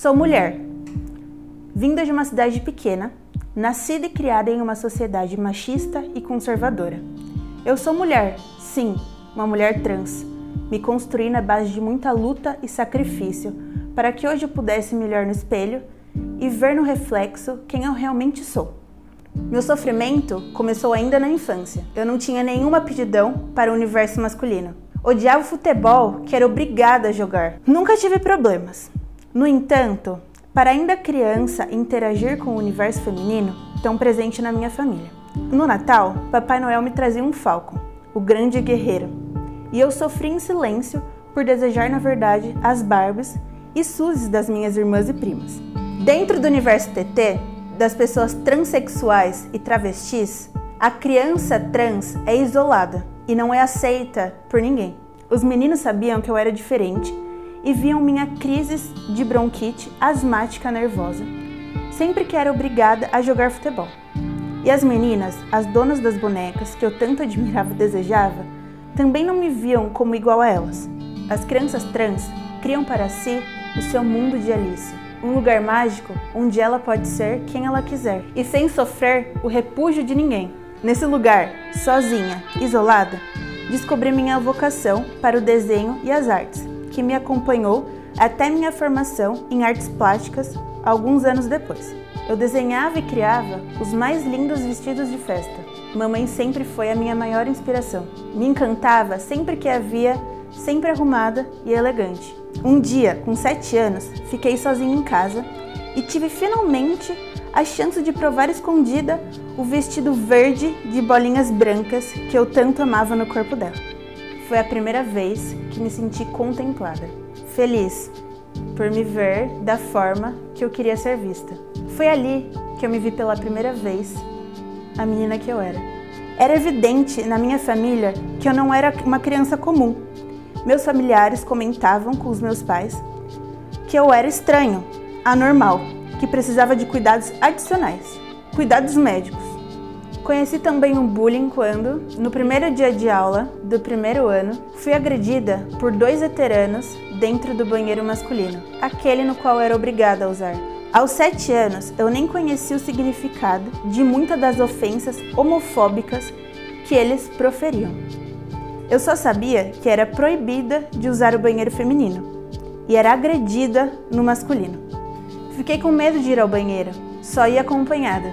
Sou mulher, vinda de uma cidade pequena, nascida e criada em uma sociedade machista e conservadora. Eu sou mulher, sim, uma mulher trans. Me construí na base de muita luta e sacrifício para que hoje eu pudesse me olhar no espelho e ver no reflexo quem eu realmente sou. Meu sofrimento começou ainda na infância. Eu não tinha nenhuma aptidão para o universo masculino. Odiava o futebol, que era obrigada a jogar. Nunca tive problemas. No entanto, para ainda criança interagir com o universo feminino, tão presente na minha família. No Natal, Papai Noel me trazia um falcon, o grande guerreiro, e eu sofri em silêncio por desejar, na verdade, as Barbies e Suzes das minhas irmãs e primas. Dentro do universo TT, das pessoas transexuais e travestis, a criança trans é isolada e não é aceita por ninguém. Os meninos sabiam que eu era diferente e viam minha crise de bronquite asmática nervosa, sempre que era obrigada a jogar futebol. E as meninas, as donas das bonecas que eu tanto admirava e desejava, também não me viam como igual a elas. As crianças trans criam para si o seu mundo de Alice, um lugar mágico onde ela pode ser quem ela quiser e sem sofrer o repúdio de ninguém. Nesse lugar, sozinha, isolada, descobri minha vocação para o desenho e as artes que me acompanhou até minha formação em artes plásticas alguns anos depois. Eu desenhava e criava os mais lindos vestidos de festa. Mamãe sempre foi a minha maior inspiração. Me encantava sempre que a via sempre arrumada e elegante. Um dia, com sete anos, fiquei sozinha em casa e tive finalmente a chance de provar escondida o vestido verde de bolinhas brancas que eu tanto amava no corpo dela. Foi a primeira vez que me senti contemplada, feliz por me ver da forma que eu queria ser vista. Foi ali que eu me vi pela primeira vez a menina que eu era. Era evidente na minha família que eu não era uma criança comum. Meus familiares comentavam com os meus pais que eu era estranho, anormal, que precisava de cuidados adicionais, cuidados médicos. Conheci também o bullying quando, no primeiro dia de aula do primeiro ano, fui agredida por dois veteranos dentro do banheiro masculino, aquele no qual era obrigada a usar. Aos sete anos, eu nem conheci o significado de muitas das ofensas homofóbicas que eles proferiam. Eu só sabia que era proibida de usar o banheiro feminino e era agredida no masculino. Fiquei com medo de ir ao banheiro, só ia acompanhada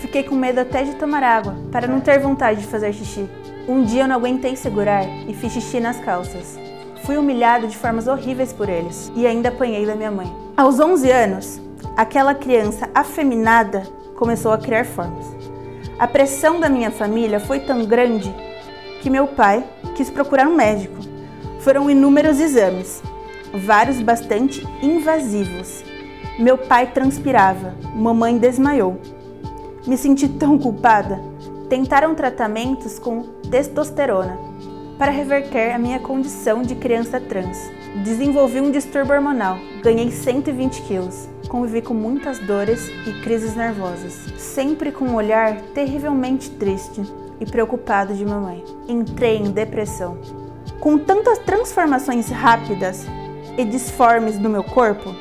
Fiquei com medo até de tomar água, para não ter vontade de fazer xixi. Um dia eu não aguentei segurar e fiz xixi nas calças. Fui humilhado de formas horríveis por eles e ainda apanhei da minha mãe. Aos 11 anos, aquela criança afeminada começou a criar formas. A pressão da minha família foi tão grande que meu pai quis procurar um médico. Foram inúmeros exames, vários bastante invasivos. Meu pai transpirava, mamãe desmaiou. Me senti tão culpada. Tentaram tratamentos com testosterona para reverter a minha condição de criança trans. Desenvolvi um distúrbio hormonal, ganhei 120 quilos, convivi com muitas dores e crises nervosas, sempre com um olhar terrivelmente triste e preocupado de mamãe. Entrei em depressão. Com tantas transformações rápidas e disformes no meu corpo,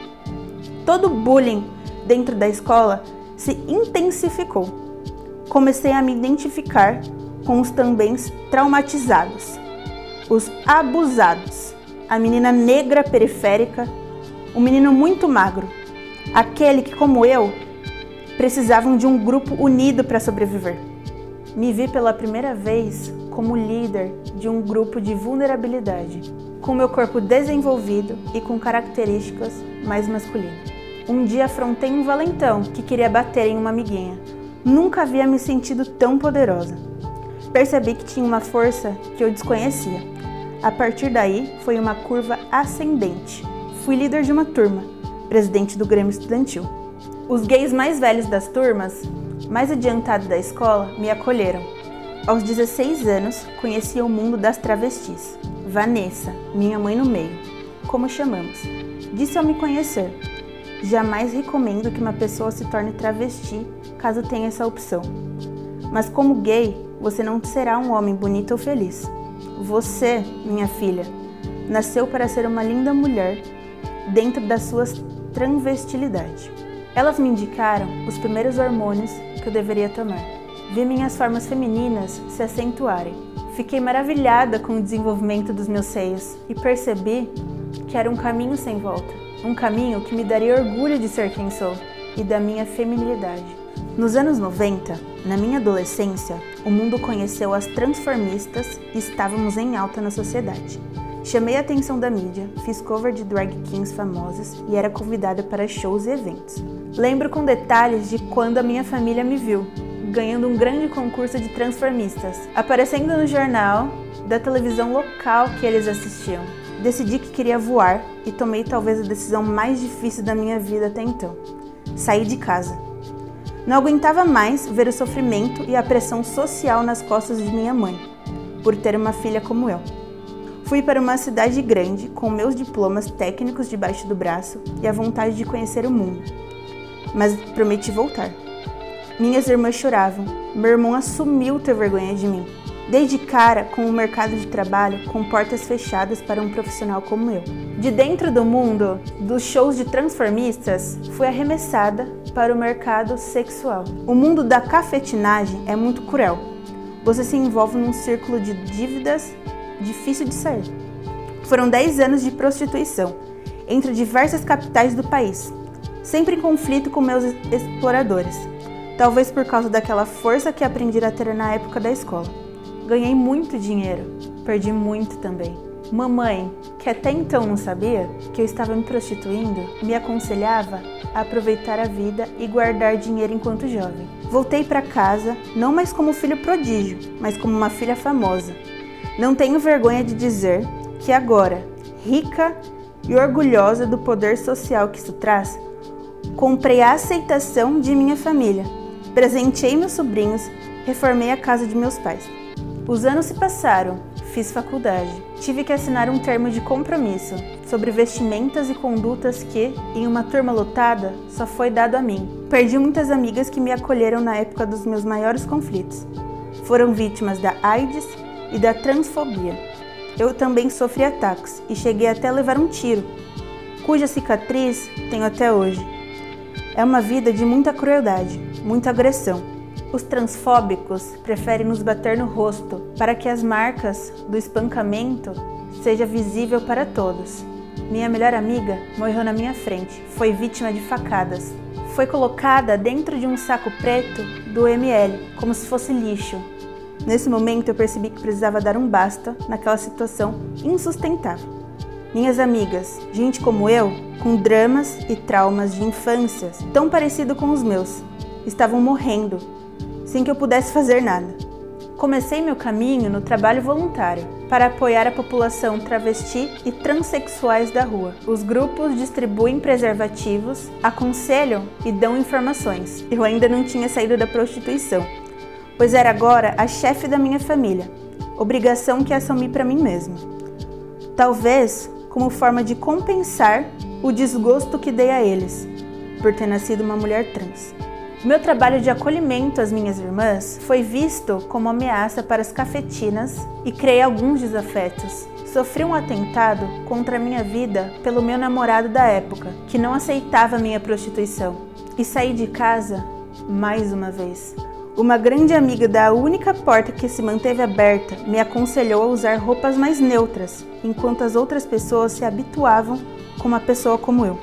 todo o bullying dentro da escola se intensificou. Comecei a me identificar com os também traumatizados, os abusados, a menina negra periférica, o menino muito magro, aquele que, como eu, precisavam de um grupo unido para sobreviver. Me vi pela primeira vez como líder de um grupo de vulnerabilidade, com meu corpo desenvolvido e com características mais masculinas. Um dia afrontei um valentão que queria bater em uma amiguinha. Nunca havia me sentido tão poderosa. Percebi que tinha uma força que eu desconhecia. A partir daí, foi uma curva ascendente. Fui líder de uma turma, presidente do Grêmio Estudantil. Os gays mais velhos das turmas, mais adiantados da escola, me acolheram. Aos 16 anos, conheci o mundo das travestis. Vanessa, minha mãe no meio. Como chamamos? Disse ao me conhecer. Jamais recomendo que uma pessoa se torne travesti caso tenha essa opção. Mas como gay, você não será um homem bonito ou feliz. Você, minha filha, nasceu para ser uma linda mulher dentro da sua transvestilidade. Elas me indicaram os primeiros hormônios que eu deveria tomar. Vi minhas formas femininas se acentuarem. Fiquei maravilhada com o desenvolvimento dos meus seios e percebi que era um caminho sem volta. Um caminho que me daria orgulho de ser quem sou e da minha feminilidade. Nos anos 90, na minha adolescência, o mundo conheceu as transformistas e estávamos em alta na sociedade. Chamei a atenção da mídia, fiz cover de drag kings famosas e era convidada para shows e eventos. Lembro com detalhes de quando a minha família me viu, ganhando um grande concurso de transformistas, aparecendo no jornal da televisão local que eles assistiam. Decidi que queria voar e tomei talvez a decisão mais difícil da minha vida até então: sair de casa. Não aguentava mais ver o sofrimento e a pressão social nas costas de minha mãe, por ter uma filha como eu. Fui para uma cidade grande com meus diplomas técnicos debaixo do braço e a vontade de conhecer o mundo. Mas prometi voltar. Minhas irmãs choravam. Meu irmão assumiu ter vergonha de mim. Dei de cara com o mercado de trabalho com portas fechadas para um profissional como eu. De dentro do mundo dos shows de transformistas, fui arremessada para o mercado sexual. O mundo da cafetinagem é muito cruel. Você se envolve num círculo de dívidas difícil de sair. Foram 10 anos de prostituição entre diversas capitais do país, sempre em conflito com meus exploradores, talvez por causa daquela força que aprendi a ter na época da escola. Ganhei muito dinheiro, perdi muito também. Mamãe, que até então não sabia que eu estava me prostituindo, me aconselhava a aproveitar a vida e guardar dinheiro enquanto jovem. Voltei para casa, não mais como filho prodígio, mas como uma filha famosa, não tenho vergonha de dizer que agora, rica e orgulhosa do poder social que isso traz, comprei a aceitação de minha família, presenteei meus sobrinhos, reformei a casa de meus pais. Os anos se passaram, fiz faculdade. Tive que assinar um termo de compromisso sobre vestimentas e condutas que, em uma turma lotada, só foi dado a mim. Perdi muitas amigas que me acolheram na época dos meus maiores conflitos. Foram vítimas da AIDS e da transfobia. Eu também sofri ataques e cheguei até a levar um tiro, cuja cicatriz tenho até hoje. É uma vida de muita crueldade, muita agressão. Os transfóbicos preferem nos bater no rosto para que as marcas do espancamento seja visível para todos. Minha melhor amiga morreu na minha frente, foi vítima de facadas. Foi colocada dentro de um saco preto do ML, como se fosse lixo, Nesse momento eu percebi que precisava dar um basta naquela situação insustentável. Minhas amigas, gente como eu, com dramas e traumas de infância tão parecido com os meus, estavam morrendo, sem que eu pudesse fazer nada. Comecei meu caminho no trabalho voluntário para apoiar a população travesti e transexuais da rua. Os grupos distribuem preservativos, aconselham e dão informações. Eu ainda não tinha saído da prostituição, pois era agora a chefe da minha família, obrigação que assumi para mim mesma. Talvez como forma de compensar o desgosto que dei a eles por ter nascido uma mulher trans. Meu trabalho de acolhimento às minhas irmãs foi visto como ameaça para as cafetinas e criei alguns desafetos. Sofri um atentado contra a minha vida pelo meu namorado da época, que não aceitava minha prostituição, e saí de casa mais uma vez, uma grande amiga da única porta que se manteve aberta me aconselhou a usar roupas mais neutras, enquanto as outras pessoas se habituavam com uma pessoa como eu.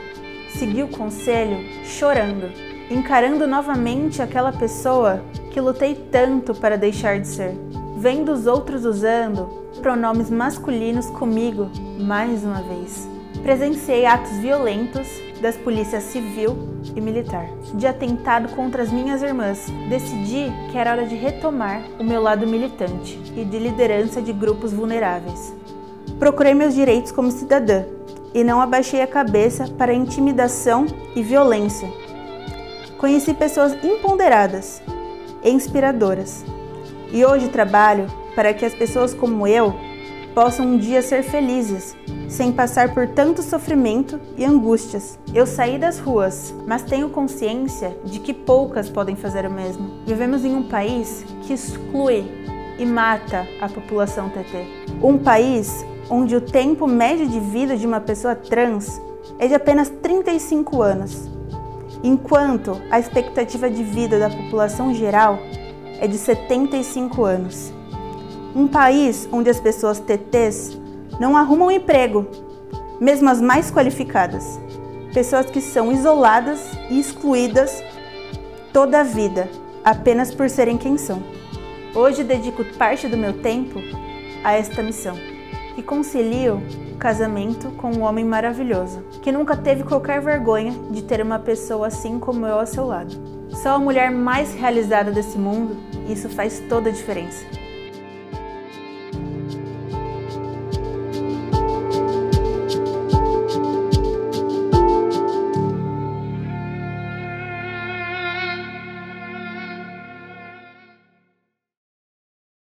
Segui o conselho chorando, encarando novamente aquela pessoa que lutei tanto para deixar de ser, vendo os outros usando pronomes masculinos comigo mais uma vez. Presenciei atos violentos das polícias civil e militar, de atentado contra as minhas irmãs. Decidi que era hora de retomar o meu lado militante e de liderança de grupos vulneráveis. Procurei meus direitos como cidadã e não abaixei a cabeça para intimidação e violência. Conheci pessoas imponderadas e inspiradoras. E hoje trabalho para que as pessoas como eu possam um dia ser felizes, sem passar por tanto sofrimento e angústias. Eu saí das ruas, mas tenho consciência de que poucas podem fazer o mesmo. Vivemos em um país que exclui e mata a população TT. Um país onde o tempo médio de vida de uma pessoa trans é de apenas 35 anos, enquanto a expectativa de vida da população geral é de 75 anos. Um país onde as pessoas TTs não arrumam emprego, mesmo as mais qualificadas. Pessoas que são isoladas e excluídas toda a vida, apenas por serem quem são. Hoje dedico parte do meu tempo a esta missão, que concilio o casamento com um homem maravilhoso, que nunca teve qualquer vergonha de ter uma pessoa assim como eu ao seu lado. Sou a mulher mais realizada desse mundo e isso faz toda a diferença.